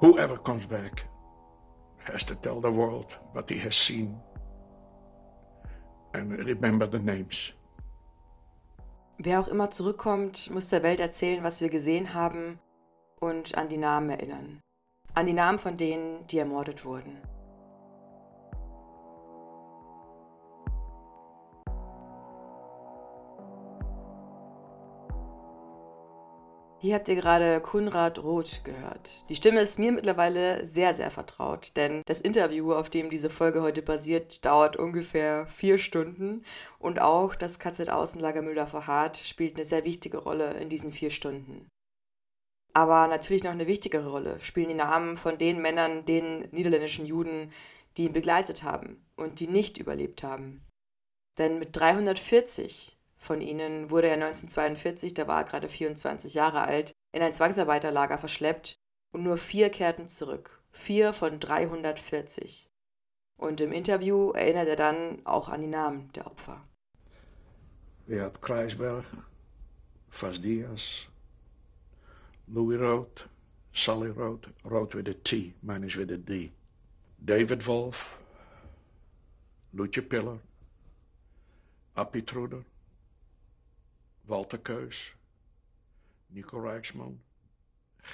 Whoever comes back has to tell the world what he has seen and remember the names. Wer auch immer zurückkommt, muss der Welt erzählen, was wir gesehen haben und an die Namen erinnern. An die Namen von denen, die ermordet wurden. Hier habt ihr gerade Kunrad Roth gehört. Die Stimme ist mir mittlerweile sehr, sehr vertraut, denn das Interview, auf dem diese Folge heute basiert, dauert ungefähr vier Stunden und auch das KZ-Außenlager Müller-Verhardt spielt eine sehr wichtige Rolle in diesen vier Stunden. Aber natürlich noch eine wichtigere Rolle spielen die Namen von den Männern, den niederländischen Juden, die ihn begleitet haben und die nicht überlebt haben. Denn mit 340 von ihnen wurde er 1942, da war er gerade 24 Jahre alt, in ein Zwangsarbeiterlager verschleppt und nur vier kehrten zurück. Vier von 340. Und im Interview erinnert er dann auch an die Namen der Opfer. Beat Kreisberg, Vas Diaz, Louis Roth, Sally Roth, Roth with a T, mine is with a D. David Wolf, Loetje Piller, Appie Truder, Walter Keus, Nico Rijksman,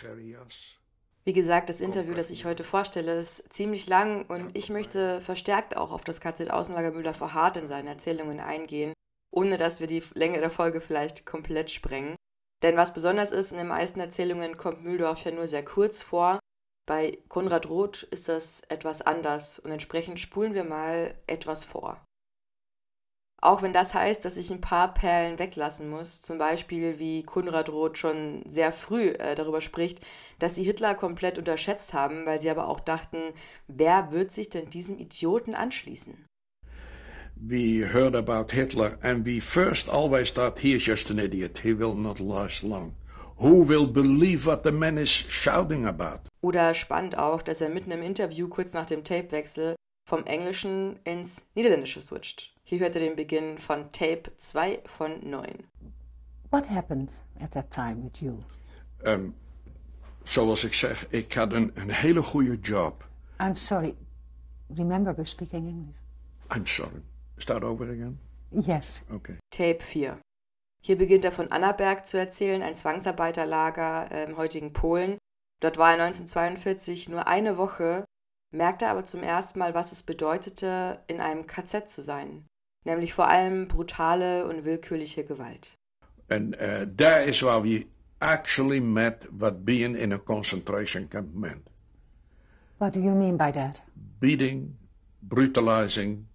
Gerry Jas. Wie gesagt, das Interview, das ich heute vorstelle, ist ziemlich lang und ich möchte verstärkt auch auf das KZ-Außenlager Müller verharrt in seinen Erzählungen eingehen, ohne dass wir die Länge der Folge vielleicht komplett sprengen. Denn was besonders ist, in den meisten Erzählungen kommt Mühldorf ja nur sehr kurz vor. Bei Konrad Roth ist das etwas anders und entsprechend spulen wir mal etwas vor. Auch wenn das heißt, dass ich ein paar Perlen weglassen muss, zum Beispiel wie Konrad Roth schon sehr früh äh, darüber spricht, dass sie Hitler komplett unterschätzt haben, weil sie aber auch dachten, wer wird sich denn diesem Idioten anschließen? We heard about Hitler and we first always thought he is just an idiot, he will not last long. Who will believe what the man is shouting about? Oder spannend auch, dass er mitten im Interview kurz nach dem Tapewechsel vom Englischen ins Niederländische switcht. Hier hört ihr den Beginn von Tape 2 von 9. What happened at that time with you? Um, zoals ik zeg, ik had een, een hele goede job. I'm sorry. Remember, we're speaking English. I'm sorry. Start over again? Yes. Okay. Tape 4. Hier beginnt er von Annaberg zu erzählen, ein Zwangsarbeiterlager im heutigen Polen. Dort war er 1942 nur eine Woche, merkte aber zum ersten Mal, was es bedeutete, in einem KZ zu sein nämlich vor allem brutale und willkürliche Gewalt. And uh, that is why we actually met what being in a concentration camp meant. What do you mean by that? Beating, brutalizing,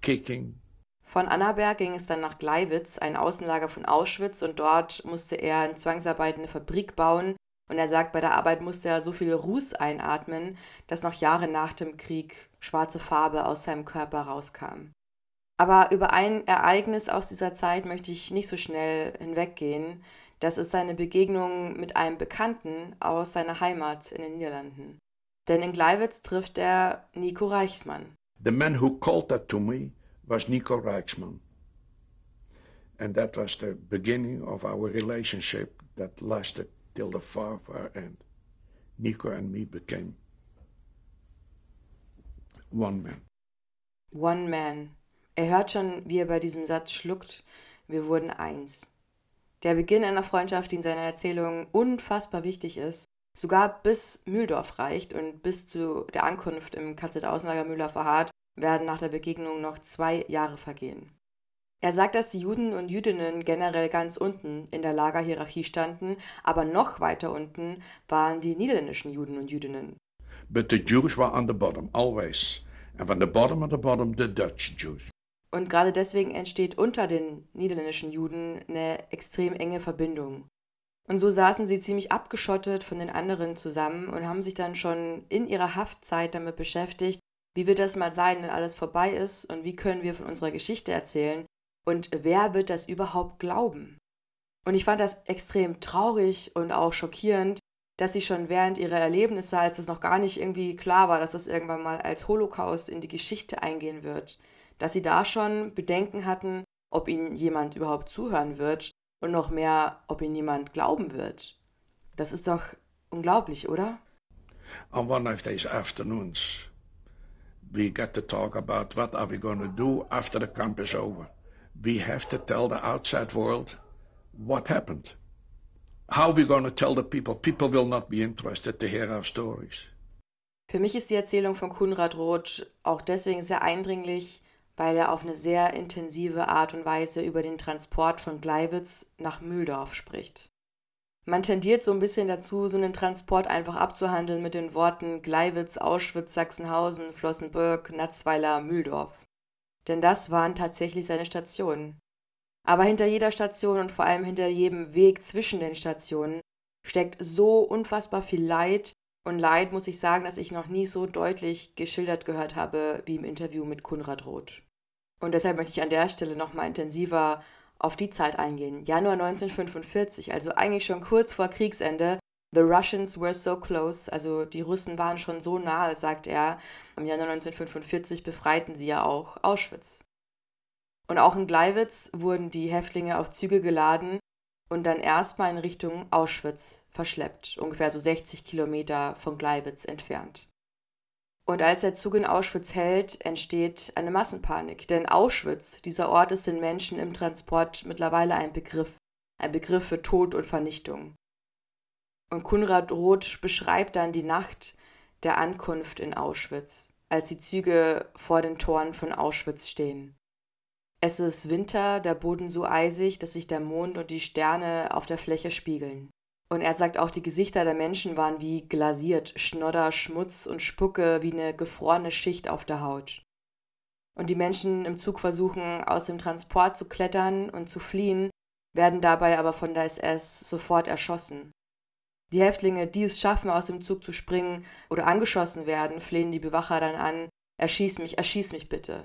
kicking. Von Annaberg ging es dann nach Gleiwitz, ein Außenlager von Auschwitz, und dort musste er in Zwangsarbeit eine Fabrik bauen. Und er sagt, bei der Arbeit musste er so viel Ruß einatmen, dass noch Jahre nach dem Krieg schwarze Farbe aus seinem Körper rauskam. Aber über ein Ereignis aus dieser Zeit möchte ich nicht so schnell hinweggehen. Das ist seine Begegnung mit einem Bekannten aus seiner Heimat in den Niederlanden. Denn in Gleiwitz trifft er Nico Reichsmann. The man who called that to me was Nico Reichsmann. And that was the beginning of our relationship that lasted till the far, far end. Nico and me became one man. One man. Er hört schon, wie er bei diesem Satz schluckt, wir wurden eins. Der Beginn einer Freundschaft, die in seiner Erzählung unfassbar wichtig ist, sogar bis Mühldorf reicht und bis zu der Ankunft im KZ-Außenlager Mühldorf-Verhardt werden nach der Begegnung noch zwei Jahre vergehen. Er sagt, dass die Juden und Jüdinnen generell ganz unten in der Lagerhierarchie standen, aber noch weiter unten waren die niederländischen Juden und Jüdinnen. But the Jews were on the bottom, always. And from the bottom of the bottom, the Dutch Jews. Und gerade deswegen entsteht unter den niederländischen Juden eine extrem enge Verbindung. Und so saßen sie ziemlich abgeschottet von den anderen zusammen und haben sich dann schon in ihrer Haftzeit damit beschäftigt, wie wird das mal sein, wenn alles vorbei ist und wie können wir von unserer Geschichte erzählen und wer wird das überhaupt glauben? Und ich fand das extrem traurig und auch schockierend, dass sie schon während ihrer Erlebnisse, als es noch gar nicht irgendwie klar war, dass das irgendwann mal als Holocaust in die Geschichte eingehen wird, dass sie da schon Bedenken hatten, ob ihnen jemand überhaupt zuhören wird und noch mehr, ob ihnen jemand glauben wird. Das ist doch unglaublich, oder? On one of these afternoons, we get to talk about what are we going to do after the camp is over. We have to tell the outside world what happened. How are we going to tell the people? People will not be interested to hear our stories. Für mich ist die Erzählung von Kunrad Roth auch deswegen sehr eindringlich, weil er auf eine sehr intensive Art und Weise über den Transport von Gleiwitz nach Mühldorf spricht. Man tendiert so ein bisschen dazu, so einen Transport einfach abzuhandeln mit den Worten Gleiwitz, Auschwitz, Sachsenhausen, Flossenbürg, Natzweiler, Mühldorf. Denn das waren tatsächlich seine Stationen. Aber hinter jeder Station und vor allem hinter jedem Weg zwischen den Stationen steckt so unfassbar viel Leid. Und Leid muss ich sagen, dass ich noch nie so deutlich geschildert gehört habe wie im Interview mit Kunrad Roth. Und deshalb möchte ich an der Stelle nochmal intensiver auf die Zeit eingehen. Januar 1945, also eigentlich schon kurz vor Kriegsende. The Russians were so close, also die Russen waren schon so nahe, sagt er. Im Januar 1945 befreiten sie ja auch Auschwitz. Und auch in Gleiwitz wurden die Häftlinge auf Züge geladen und dann erstmal in Richtung Auschwitz verschleppt, ungefähr so 60 Kilometer von Gleiwitz entfernt. Und als der Zug in Auschwitz hält, entsteht eine Massenpanik. Denn Auschwitz, dieser Ort, ist den Menschen im Transport mittlerweile ein Begriff. Ein Begriff für Tod und Vernichtung. Und Kunrad Roth beschreibt dann die Nacht der Ankunft in Auschwitz, als die Züge vor den Toren von Auschwitz stehen. Es ist Winter, der Boden so eisig, dass sich der Mond und die Sterne auf der Fläche spiegeln. Und er sagt auch, die Gesichter der Menschen waren wie glasiert, Schnodder, Schmutz und Spucke wie eine gefrorene Schicht auf der Haut. Und die Menschen im Zug versuchen, aus dem Transport zu klettern und zu fliehen, werden dabei aber von der SS sofort erschossen. Die Häftlinge, die es schaffen, aus dem Zug zu springen oder angeschossen werden, flehen die Bewacher dann an, erschieß mich, erschieß mich bitte.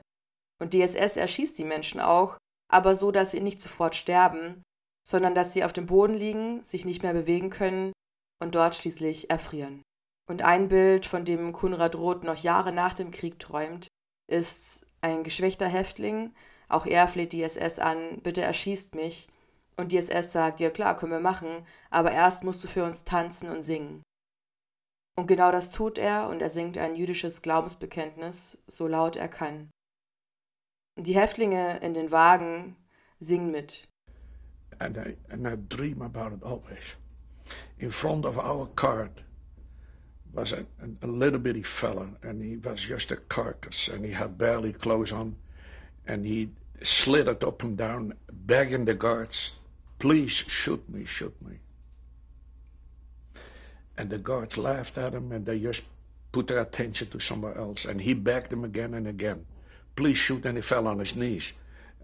Und die SS erschießt die Menschen auch, aber so, dass sie nicht sofort sterben, sondern dass sie auf dem Boden liegen, sich nicht mehr bewegen können und dort schließlich erfrieren. Und ein Bild, von dem Kunrad Roth noch Jahre nach dem Krieg träumt, ist ein geschwächter Häftling. Auch er fleht die SS an, bitte erschießt mich. Und die SS sagt, ja klar, können wir machen, aber erst musst du für uns tanzen und singen. Und genau das tut er und er singt ein jüdisches Glaubensbekenntnis, so laut er kann. Die Häftlinge in den Wagen singen mit. and I, and I dream about it always. In front of our cart was a, a, little bitty fella, and he was just a carcass, and he had barely clothes on, and he slithered up and down, begging the guards, please shoot me, shoot me. And the guards laughed at him, and they just put their attention to somewhere else, and he begged them again and again, please shoot, and he fell on his knees.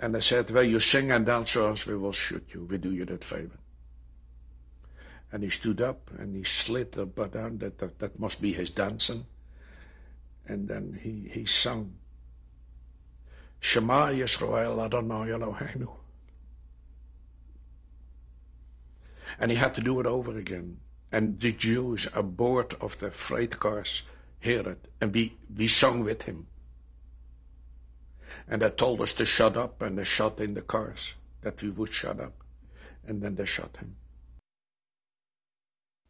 And they said, Well, you sing and dance to us, we will shoot you. We do you that favor. And he stood up and he slid the button. That, that, that must be his dancing. And then he, he sung, Shema Yisrael Adonai Eloheinu. And he had to do it over again. And the Jews aboard of the freight cars heard it. And we, we sung with him. And they told us to shut up, and they shot in the cars that we would shut up. And then they shot him.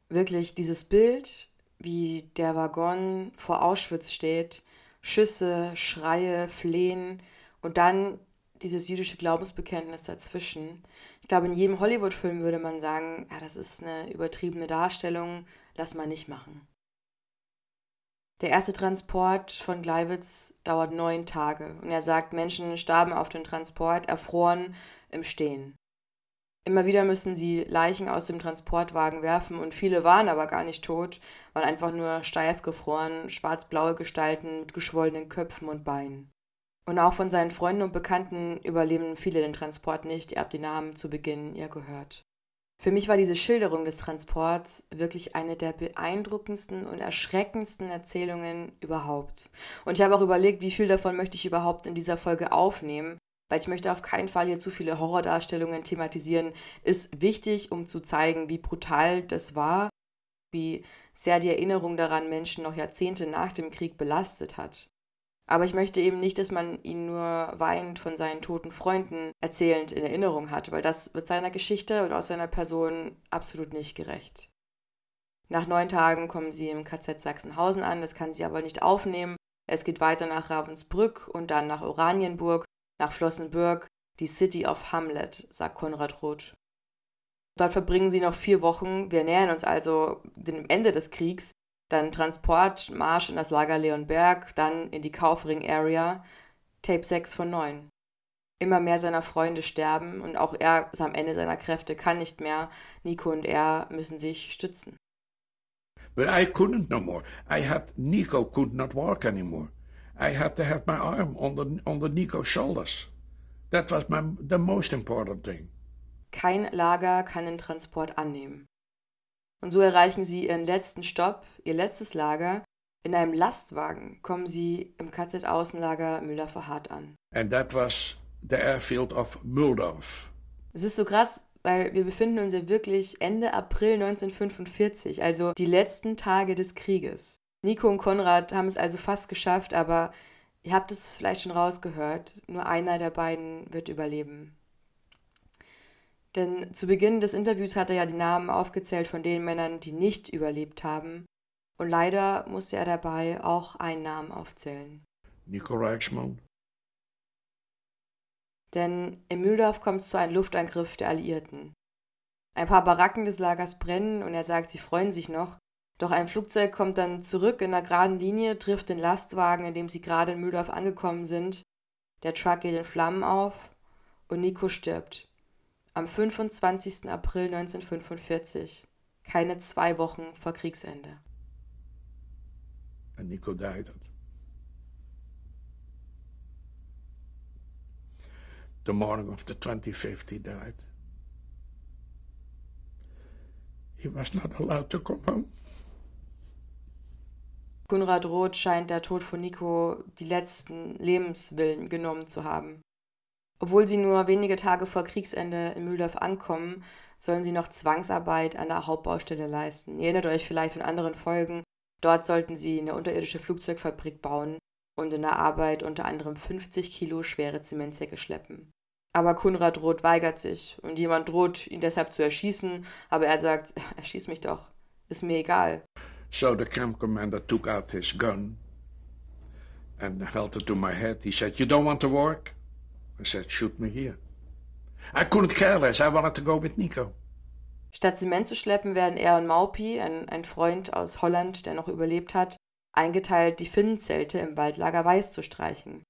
Wirklich dieses Bild, wie der Waggon vor Auschwitz steht, Schüsse, Schreie, Flehen und dann dieses jüdische Glaubensbekenntnis dazwischen. Ich glaube, in jedem Hollywood-Film würde man sagen, ja, das ist eine übertriebene Darstellung, lass mal nicht machen. Der erste Transport von Gleiwitz dauert neun Tage und er sagt, Menschen starben auf dem Transport, erfroren im Stehen. Immer wieder müssen sie Leichen aus dem Transportwagen werfen und viele waren aber gar nicht tot, waren einfach nur steif gefroren, schwarz-blaue Gestalten mit geschwollenen Köpfen und Beinen. Und auch von seinen Freunden und Bekannten überleben viele den Transport nicht, ihr habt die Namen zu Beginn ja gehört. Für mich war diese Schilderung des Transports wirklich eine der beeindruckendsten und erschreckendsten Erzählungen überhaupt. Und ich habe auch überlegt, wie viel davon möchte ich überhaupt in dieser Folge aufnehmen, weil ich möchte auf keinen Fall hier zu viele Horrordarstellungen thematisieren. Ist wichtig, um zu zeigen, wie brutal das war, wie sehr die Erinnerung daran Menschen noch Jahrzehnte nach dem Krieg belastet hat. Aber ich möchte eben nicht, dass man ihn nur weinend von seinen toten Freunden erzählend in Erinnerung hat, weil das wird seiner Geschichte und aus seiner Person absolut nicht gerecht. Nach neun Tagen kommen sie im KZ Sachsenhausen an, das kann sie aber nicht aufnehmen. Es geht weiter nach Ravensbrück und dann nach Oranienburg, nach Flossenbürg, die City of Hamlet, sagt Konrad Roth. Dort verbringen sie noch vier Wochen. Wir nähern uns also dem Ende des Kriegs. Dann Transport, Marsch in das Lager Leonberg, dann in die Kaufring Area. Tape 6 von 9. Immer mehr seiner Freunde sterben und auch er ist am Ende seiner Kräfte, kann nicht mehr. Nico und er müssen sich stützen. But I couldn't no more. I had Nico could not walk anymore. I had to have my arm on the on the Nico's shoulders. That was my the most important thing. Kein Lager kann den Transport annehmen. Und so erreichen sie ihren letzten Stopp, ihr letztes Lager. In einem Lastwagen kommen sie im KZ-Außenlager Müller-Verhardt an. And that was the airfield of Muldorf. Es ist so krass, weil wir befinden uns ja wirklich Ende April 1945, also die letzten Tage des Krieges. Nico und Konrad haben es also fast geschafft, aber ihr habt es vielleicht schon rausgehört, nur einer der beiden wird überleben. Denn zu Beginn des Interviews hat er ja die Namen aufgezählt von den Männern, die nicht überlebt haben. Und leider musste er dabei auch einen Namen aufzählen. Nico Reichsmann. Denn in Mühldorf kommt es zu einem Luftangriff der Alliierten. Ein paar Baracken des Lagers brennen und er sagt, sie freuen sich noch. Doch ein Flugzeug kommt dann zurück in einer geraden Linie, trifft den Lastwagen, in dem sie gerade in Mühldorf angekommen sind. Der Truck geht in Flammen auf und Nico stirbt am 25. April 1945, keine zwei Wochen vor Kriegsende. And Nico died. The morning of the 25th he died. He was not allowed to come home. Konrad Roth scheint der Tod von Nico die letzten Lebenswillen genommen zu haben. Obwohl sie nur wenige Tage vor Kriegsende in Mühldorf ankommen, sollen sie noch Zwangsarbeit an der Hauptbaustelle leisten. Ihr erinnert euch vielleicht von anderen Folgen. Dort sollten sie eine unterirdische Flugzeugfabrik bauen und in der Arbeit unter anderem 50 Kilo schwere Zementsäcke schleppen. Aber Kunrad Roth weigert sich und jemand droht, ihn deshalb zu erschießen, aber er sagt, erschieß mich doch, ist mir egal. So the camp commander took out his gun and held it to my head. He said, You don't want to work? I said, shoot me here. I couldn't care less. I wanted to go with Nico. Statt Zement zu schleppen, werden er und Maupi, ein, ein Freund aus Holland, der noch überlebt hat, eingeteilt, die Finnenzelte im Waldlager Weiß zu streichen.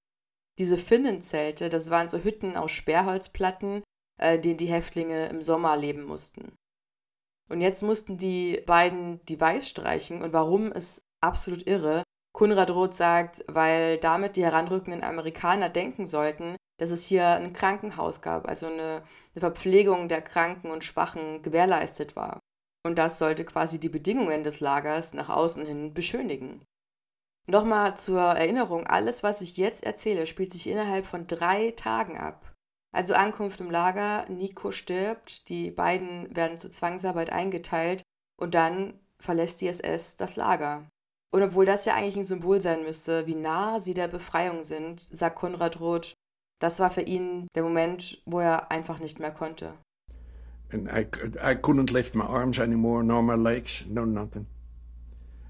Diese Finnenzelte, das waren so Hütten aus Sperrholzplatten, äh, denen die Häftlinge im Sommer leben mussten. Und jetzt mussten die beiden die Weiß streichen. Und warum ist absolut irre. Kunrad Roth sagt, weil damit die heranrückenden Amerikaner denken sollten, dass es hier ein Krankenhaus gab, also eine, eine Verpflegung der Kranken und Schwachen gewährleistet war. Und das sollte quasi die Bedingungen des Lagers nach außen hin beschönigen. Nochmal zur Erinnerung, alles, was ich jetzt erzähle, spielt sich innerhalb von drei Tagen ab. Also Ankunft im Lager, Nico stirbt, die beiden werden zur Zwangsarbeit eingeteilt und dann verlässt die SS das Lager. Und obwohl das ja eigentlich ein Symbol sein müsste, wie nah sie der Befreiung sind, sagt Konrad Roth, das war für ihn der Moment, wo er einfach nicht mehr konnte. And I, I couldn't lift my arms anymore, nor my legs, no nothing.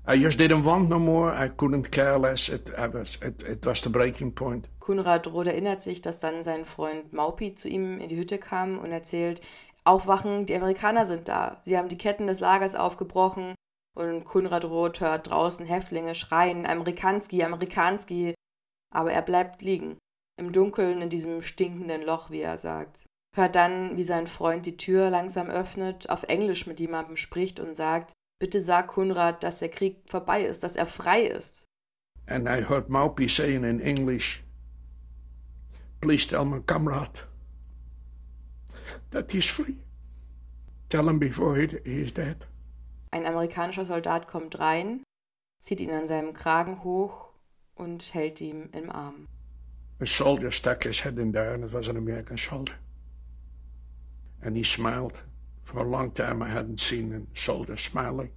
I just didn't want no more. I couldn't care less. It, I was, it, it was the breaking point. Kunrad Roth erinnert sich, dass dann sein Freund Maupi zu ihm in die Hütte kam und erzählt, Aufwachen, die Amerikaner sind da. Sie haben die Ketten des Lagers aufgebrochen und Kunrad Roth hört draußen Häftlinge schreien, Amerikanski, Amerikanski. Aber er bleibt liegen im Dunkeln in diesem stinkenden Loch, wie er sagt. Hört dann, wie sein Freund die Tür langsam öffnet, auf Englisch mit jemandem spricht und sagt, bitte sag Kunrad, dass der Krieg vorbei ist, dass er frei ist. And I heard Maupi saying in English, please tell my comrade that he's free. Tell him before he, he's dead. Ein amerikanischer Soldat kommt rein, zieht ihn an seinem Kragen hoch und hält ihn im Arm. A soldier stuck his head in there, and it was an American soldier. And he smiled. For a long time, I hadn't seen a soldier smiling.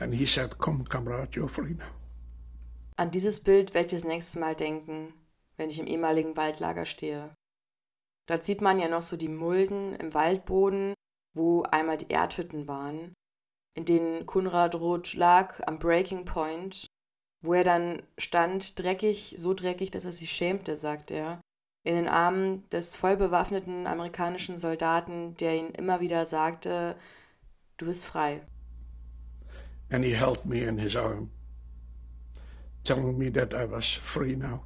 And he said, Come, comrade, you're free now. An dieses Bild werde ich das nächste Mal denken, wenn ich im ehemaligen Waldlager stehe. Dort sieht man ja noch so die Mulden im Waldboden, wo einmal die Erdhütten waren. in denen Kunrad Roth lag am Breaking Point, wo er dann stand, dreckig, so dreckig, dass er sich schämte, sagt er, in den Armen des vollbewaffneten amerikanischen Soldaten, der ihn immer wieder sagte, du bist frei. And he held me in his arm, telling me that I was free now.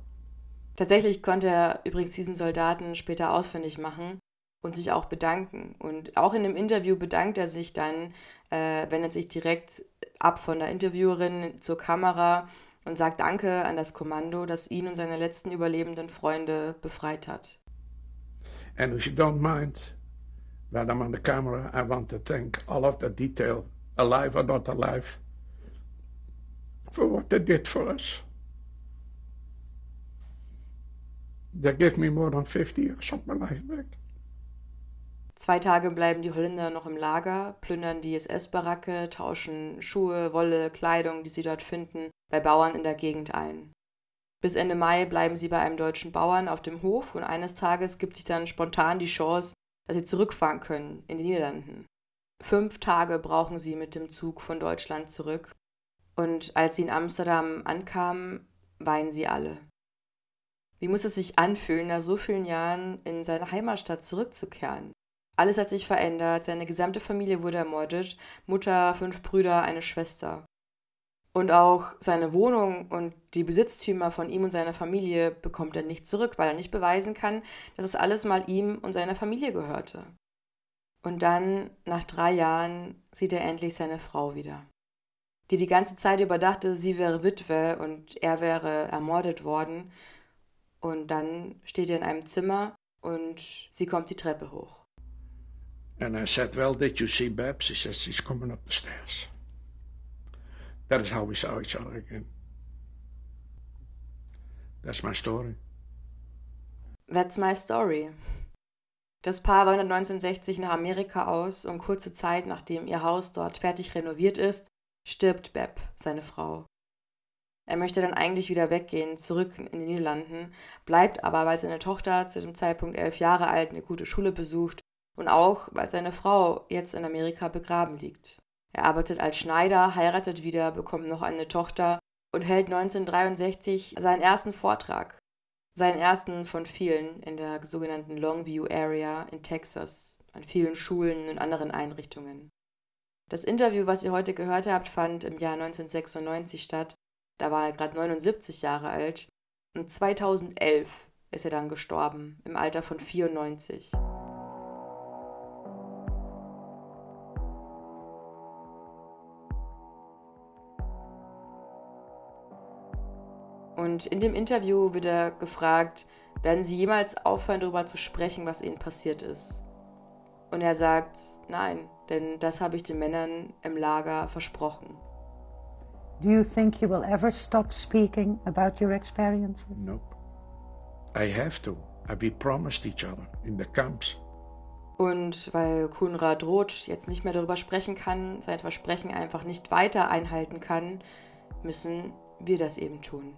Tatsächlich konnte er übrigens diesen Soldaten später ausfindig machen und sich auch bedanken. Und auch in dem Interview bedankt er sich dann, äh, wendet sich direkt ab von der Interviewerin zur Kamera und sagt Danke an das Kommando, das ihn und seine letzten überlebenden Freunde befreit hat. And if you don't mind, I'm on the camera, I want to thank all of the detail, alive or not alive, for what they did for us. They gave me more than 50 years of my life back. Zwei Tage bleiben die Holländer noch im Lager, plündern die SS-Baracke, tauschen Schuhe, Wolle, Kleidung, die sie dort finden, bei Bauern in der Gegend ein. Bis Ende Mai bleiben sie bei einem deutschen Bauern auf dem Hof und eines Tages gibt sich dann spontan die Chance, dass sie zurückfahren können in die Niederlanden. Fünf Tage brauchen sie mit dem Zug von Deutschland zurück und als sie in Amsterdam ankamen, weinen sie alle. Wie muss es sich anfühlen, nach so vielen Jahren in seine Heimatstadt zurückzukehren? Alles hat sich verändert, seine gesamte Familie wurde ermordet, Mutter, fünf Brüder, eine Schwester. Und auch seine Wohnung und die Besitztümer von ihm und seiner Familie bekommt er nicht zurück, weil er nicht beweisen kann, dass es alles mal ihm und seiner Familie gehörte. Und dann, nach drei Jahren, sieht er endlich seine Frau wieder, die die ganze Zeit über dachte, sie wäre Witwe und er wäre ermordet worden. Und dann steht er in einem Zimmer und sie kommt die Treppe hoch. And I said, Well, did you see Babs? He says, She's coming up the stairs. That is how we saw each other again. That's my story. That's my story. Das Paar wandert 1960 nach Amerika aus und kurze Zeit nachdem ihr Haus dort fertig renoviert ist, stirbt Beb, seine Frau. Er möchte dann eigentlich wieder weggehen, zurück in die Niederlanden, bleibt aber, weil seine Tochter zu dem Zeitpunkt elf Jahre alt eine gute Schule besucht, und auch, weil seine Frau jetzt in Amerika begraben liegt. Er arbeitet als Schneider, heiratet wieder, bekommt noch eine Tochter und hält 1963 seinen ersten Vortrag. Seinen ersten von vielen in der sogenannten Longview Area in Texas, an vielen Schulen und anderen Einrichtungen. Das Interview, was ihr heute gehört habt, fand im Jahr 1996 statt. Da war er gerade 79 Jahre alt. Und 2011 ist er dann gestorben, im Alter von 94. Und in dem Interview wird er gefragt, werden Sie jemals aufhören, darüber zu sprechen, was Ihnen passiert ist? Und er sagt, nein, denn das habe ich den Männern im Lager versprochen. Do you think you will ever stop speaking about your experiences? Nope. I have to. We promised each other in the camps. Und weil Kunrad Roth jetzt nicht mehr darüber sprechen kann, sein Versprechen einfach nicht weiter einhalten kann, müssen wir das eben tun.